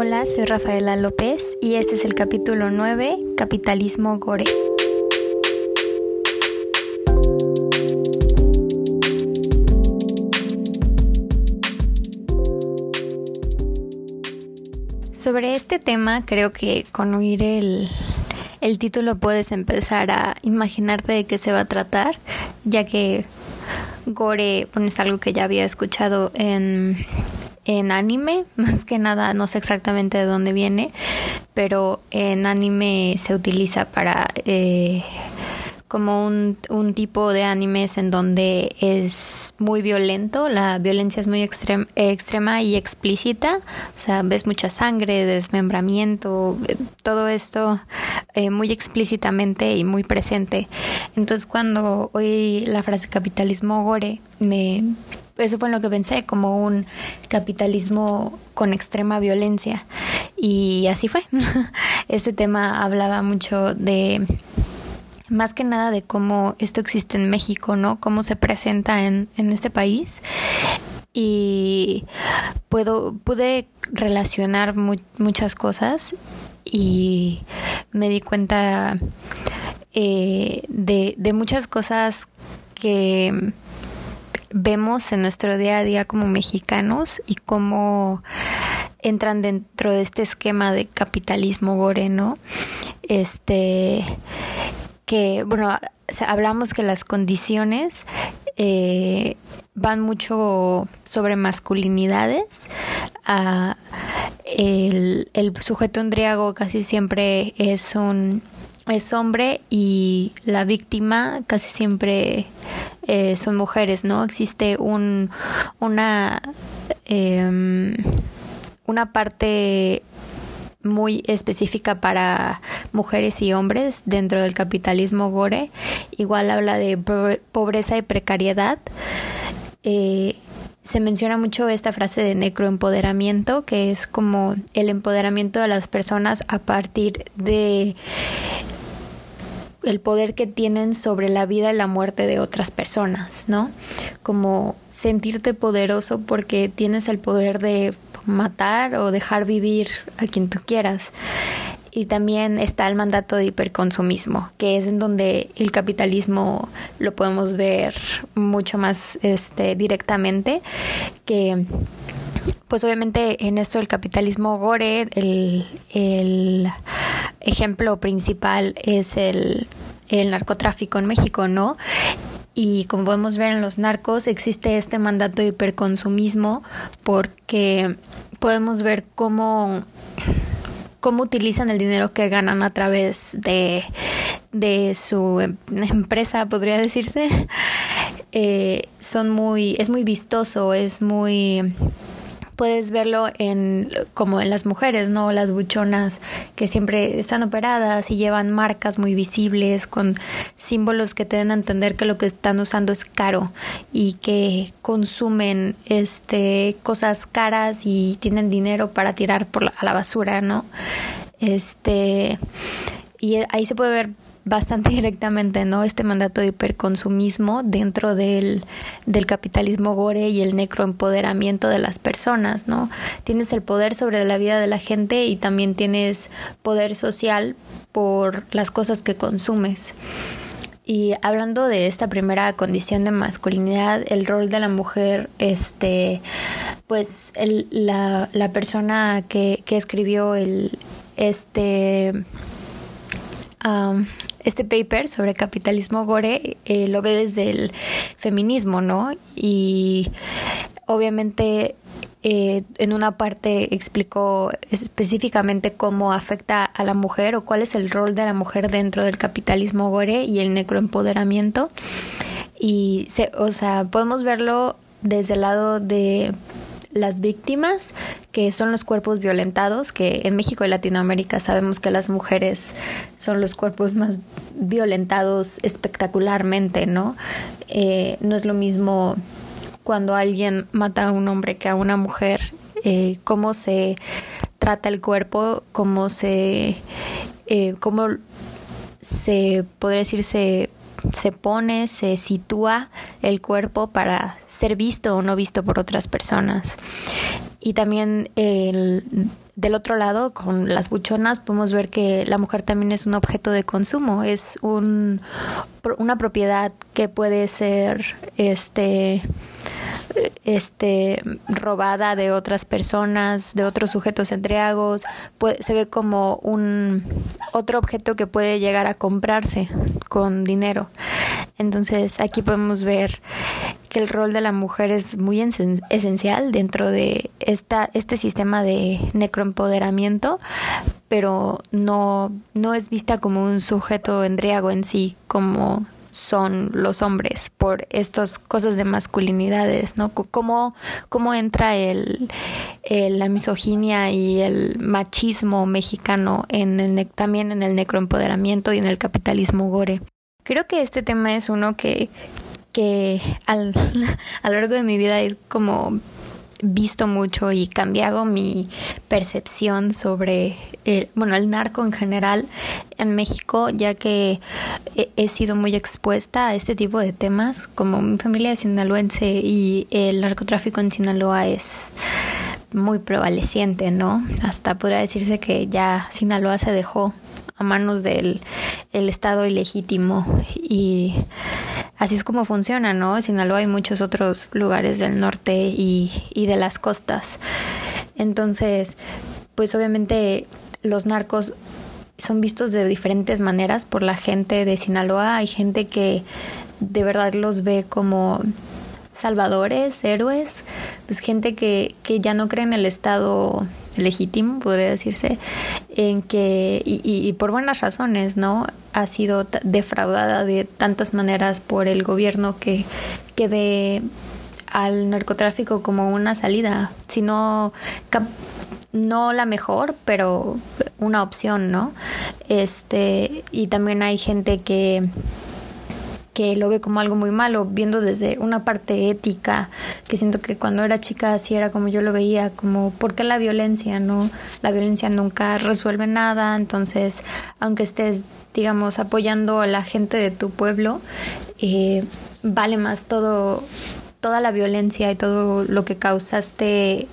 Hola, soy Rafaela López y este es el capítulo 9, Capitalismo Gore. Sobre este tema creo que con oír el, el título puedes empezar a imaginarte de qué se va a tratar, ya que gore bueno, es algo que ya había escuchado en, en anime, más que nada no sé exactamente de dónde viene, pero en anime se utiliza para eh, como un, un, tipo de animes en donde es muy violento, la violencia es muy extrema y explícita, o sea, ves mucha sangre, desmembramiento, todo esto eh, muy explícitamente y muy presente. Entonces cuando oí la frase capitalismo gore, me eso fue lo que pensé, como un capitalismo con extrema violencia. Y así fue. este tema hablaba mucho de más que nada de cómo esto existe en México, ¿no? Cómo se presenta en, en este país. Y puedo, pude relacionar muchas cosas y me di cuenta eh, de, de muchas cosas que vemos en nuestro día a día como mexicanos y cómo entran dentro de este esquema de capitalismo gore, ¿no? Este que, bueno, hablamos que las condiciones eh, van mucho sobre masculinidades. El, el sujeto endriago casi siempre es un es hombre y la víctima casi siempre eh, son mujeres, ¿no? Existe un una eh, una parte muy específica para mujeres y hombres dentro del capitalismo gore. Igual habla de pobreza y precariedad. Eh, se menciona mucho esta frase de necroempoderamiento, que es como el empoderamiento de las personas a partir de el poder que tienen sobre la vida y la muerte de otras personas, ¿no? Como sentirte poderoso porque tienes el poder de matar o dejar vivir a quien tú quieras. Y también está el mandato de hiperconsumismo, que es en donde el capitalismo lo podemos ver mucho más este, directamente, que pues obviamente en esto del capitalismo gore, el, el ejemplo principal es el, el narcotráfico en México, ¿no? Y como podemos ver en los narcos, existe este mandato de hiperconsumismo porque podemos ver cómo, cómo utilizan el dinero que ganan a través de, de su em, empresa, podría decirse. Eh, son muy, es muy vistoso, es muy puedes verlo en como en las mujeres, ¿no? Las buchonas que siempre están operadas y llevan marcas muy visibles con símbolos que te den a entender que lo que están usando es caro y que consumen este cosas caras y tienen dinero para tirar por la, a la basura, ¿no? Este y ahí se puede ver bastante directamente, ¿no? Este mandato de hiperconsumismo dentro del, del capitalismo gore y el necroempoderamiento de las personas, ¿no? Tienes el poder sobre la vida de la gente y también tienes poder social por las cosas que consumes. Y hablando de esta primera condición de masculinidad, el rol de la mujer, este, pues el, la, la persona que, que escribió el, este, um, este paper sobre capitalismo gore eh, lo ve desde el feminismo, ¿no? Y obviamente eh, en una parte explicó específicamente cómo afecta a la mujer o cuál es el rol de la mujer dentro del capitalismo gore y el necroempoderamiento. Y, se, o sea, podemos verlo desde el lado de las víctimas, que son los cuerpos violentados, que en México y Latinoamérica sabemos que las mujeres son los cuerpos más violentados espectacularmente, ¿no? Eh, no es lo mismo cuando alguien mata a un hombre que a una mujer, eh, cómo se trata el cuerpo, cómo se, eh, cómo se podría decirse se pone, se sitúa el cuerpo para ser visto o no visto por otras personas. Y también el, del otro lado, con las buchonas, podemos ver que la mujer también es un objeto de consumo, es un, una propiedad que puede ser este este robada de otras personas, de otros sujetos entreagos, se ve como un otro objeto que puede llegar a comprarse con dinero. Entonces aquí podemos ver que el rol de la mujer es muy esencial dentro de esta, este sistema de necroempoderamiento, pero no, no es vista como un sujeto endriago en sí, como son los hombres por estas cosas de masculinidades, ¿no? ¿Cómo, cómo entra el, la misoginia y el machismo mexicano en el, también en el necroempoderamiento y en el capitalismo gore? Creo que este tema es uno que, que al, a lo largo de mi vida es como visto mucho y cambiado mi percepción sobre el, bueno, el narco en general en México, ya que he, sido muy expuesta a este tipo de temas, como mi familia es sinaloense y el narcotráfico en Sinaloa es muy prevaleciente, ¿no? Hasta podría decirse que ya Sinaloa se dejó a manos del el Estado ilegítimo y así es como funciona, ¿no? En Sinaloa hay muchos otros lugares del norte y, y de las costas. Entonces, pues obviamente los narcos son vistos de diferentes maneras por la gente de Sinaloa. Hay gente que de verdad los ve como salvadores, héroes, pues gente que, que ya no cree en el Estado legítimo, podría decirse, en que, y, y, por buenas razones, ¿no? Ha sido defraudada de tantas maneras por el gobierno que, que ve al narcotráfico como una salida, sino no la mejor, pero una opción, ¿no? Este, y también hay gente que que lo ve como algo muy malo, viendo desde una parte ética, que siento que cuando era chica así era como yo lo veía, como ¿por qué la violencia? No, la violencia nunca resuelve nada, entonces aunque estés, digamos, apoyando a la gente de tu pueblo, eh, vale más todo toda la violencia y todo lo que causaste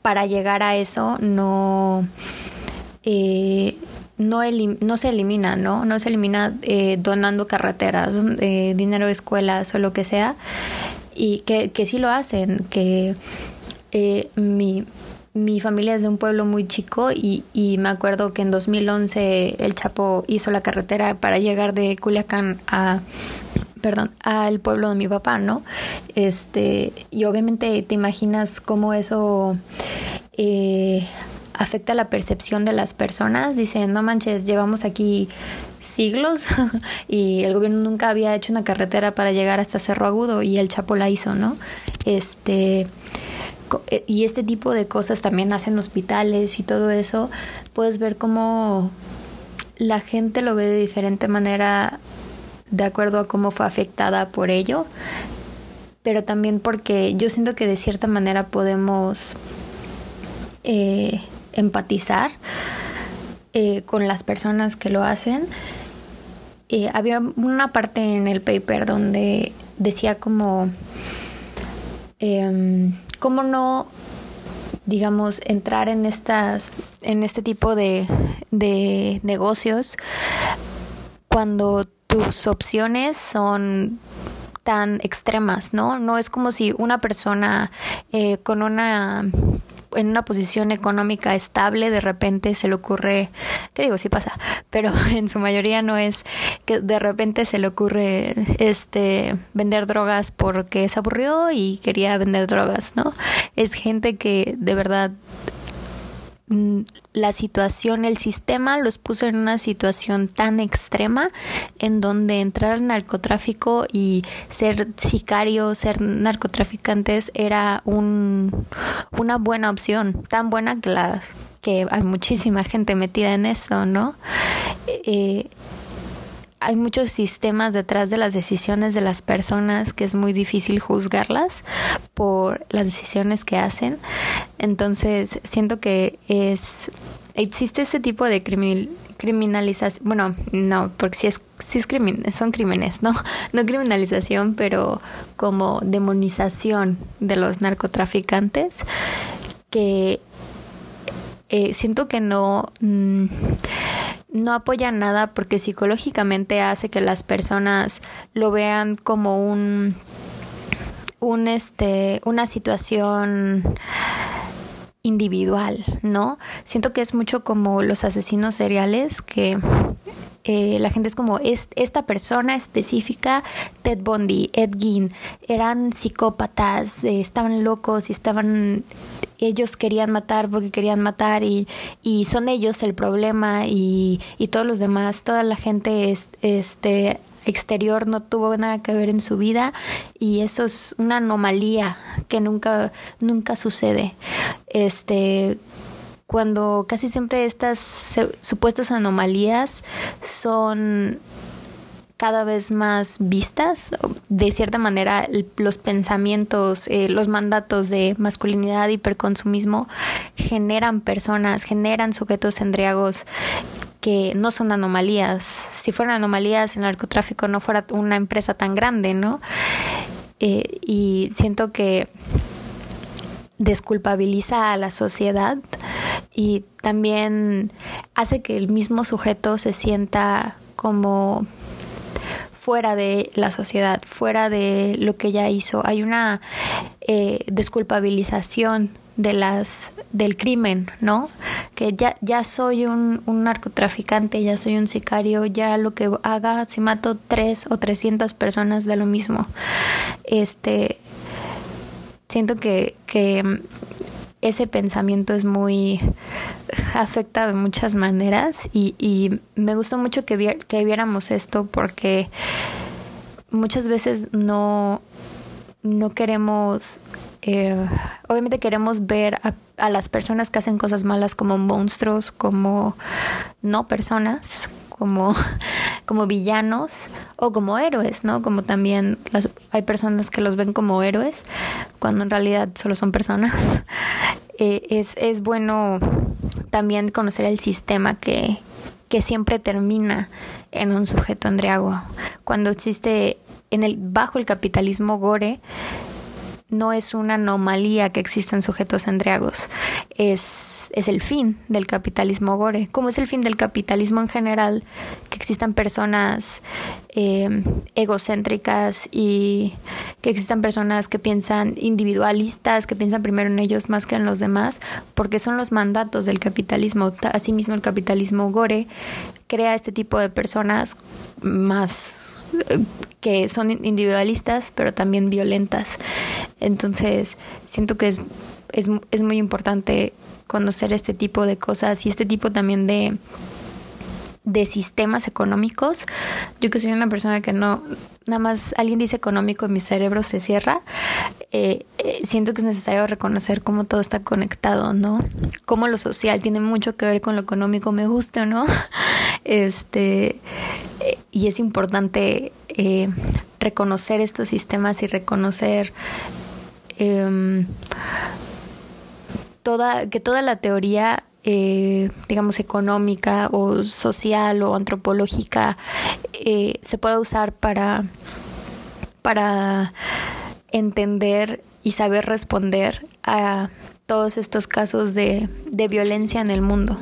para llegar a eso no eh, no, no se elimina, ¿no? No se elimina eh, donando carreteras, eh, dinero de escuelas o lo que sea, y que, que sí lo hacen, que eh, mi, mi familia es de un pueblo muy chico y, y me acuerdo que en 2011 el Chapo hizo la carretera para llegar de Culiacán a perdón, al pueblo de mi papá, ¿no? Este, y obviamente te imaginas cómo eso eh, afecta la percepción de las personas. Dicen, no manches, llevamos aquí siglos y el gobierno nunca había hecho una carretera para llegar hasta Cerro Agudo y el Chapo la hizo, ¿no? Este eh, y este tipo de cosas también hacen hospitales y todo eso, puedes ver cómo la gente lo ve de diferente manera de acuerdo a cómo fue afectada por ello, pero también porque yo siento que de cierta manera podemos eh, empatizar eh, con las personas que lo hacen. Eh, había una parte en el paper donde decía como, eh, cómo no, digamos, entrar en estas, en este tipo de, de negocios cuando tus opciones son tan extremas, ¿no? No es como si una persona eh, con una en una posición económica estable, de repente se le ocurre, que digo, sí pasa, pero en su mayoría no es que de repente se le ocurre este vender drogas porque se aburrió y quería vender drogas, ¿no? Es gente que de verdad la situación, el sistema los puso en una situación tan extrema en donde entrar al narcotráfico y ser sicario, ser narcotraficantes era un, una buena opción, tan buena que, la, que hay muchísima gente metida en eso, ¿no? Eh, hay muchos sistemas detrás de las decisiones de las personas que es muy difícil juzgarlas por las decisiones que hacen. Entonces, siento que es existe este tipo de criminalización, bueno, no, porque si es si es crimen, son crímenes, no no criminalización, pero como demonización de los narcotraficantes que eh, siento que no, mm, no apoya nada porque psicológicamente hace que las personas lo vean como un, un este, una situación individual, ¿no? Siento que es mucho como los asesinos seriales que eh, la gente es como es, esta persona específica, Ted Bundy, Ed Gein, eran psicópatas, eh, estaban locos y estaban ellos querían matar porque querían matar y, y son ellos el problema y, y todos los demás, toda la gente es, este exterior no tuvo nada que ver en su vida y eso es una anomalía que nunca nunca sucede. Este cuando casi siempre estas supuestas anomalías son cada vez más vistas. De cierta manera, los pensamientos, eh, los mandatos de masculinidad, hiperconsumismo, generan personas, generan sujetos embriagos que no son anomalías. Si fueran anomalías, el narcotráfico no fuera una empresa tan grande, ¿no? Eh, y siento que desculpabiliza a la sociedad y también hace que el mismo sujeto se sienta como fuera de la sociedad, fuera de lo que ya hizo. Hay una eh, desculpabilización de las del crimen, ¿no? Que ya, ya soy un, un, narcotraficante, ya soy un sicario, ya lo que haga, si mato tres o trescientas personas de lo mismo. Este siento que, que ese pensamiento es muy afecta de muchas maneras y, y me gustó mucho que, que viéramos esto porque muchas veces no, no queremos eh, obviamente queremos ver a, a, las personas que hacen cosas malas como monstruos, como no personas, como, como villanos o como héroes, ¿no? Como también las, hay personas que los ven como héroes cuando en realidad solo son personas. Eh, es, es bueno también conocer el sistema que, que siempre termina en un sujeto andriago. Cuando existe en el bajo el capitalismo gore, no es una anomalía que existan sujetos endriagos, es, es el fin del capitalismo gore, como es el fin del capitalismo en general, que existan personas eh, egocéntricas y que existan personas que piensan individualistas, que piensan primero en ellos más que en los demás, porque son los mandatos del capitalismo. Asimismo, el capitalismo gore crea este tipo de personas más eh, que son individualistas, pero también violentas. Entonces, siento que es, es, es muy importante conocer este tipo de cosas y este tipo también de de sistemas económicos. Yo que soy una persona que no, nada más alguien dice económico y mi cerebro se cierra. Eh, eh, siento que es necesario reconocer cómo todo está conectado, ¿no? Cómo lo social tiene mucho que ver con lo económico, me gusta o no. Este, eh, y es importante reconocer estos sistemas y reconocer em, toda, que toda la teoría eh, digamos, económica o social o antropológica eh, se pueda usar para, para entender y saber responder a todos estos casos de violencia en el mundo.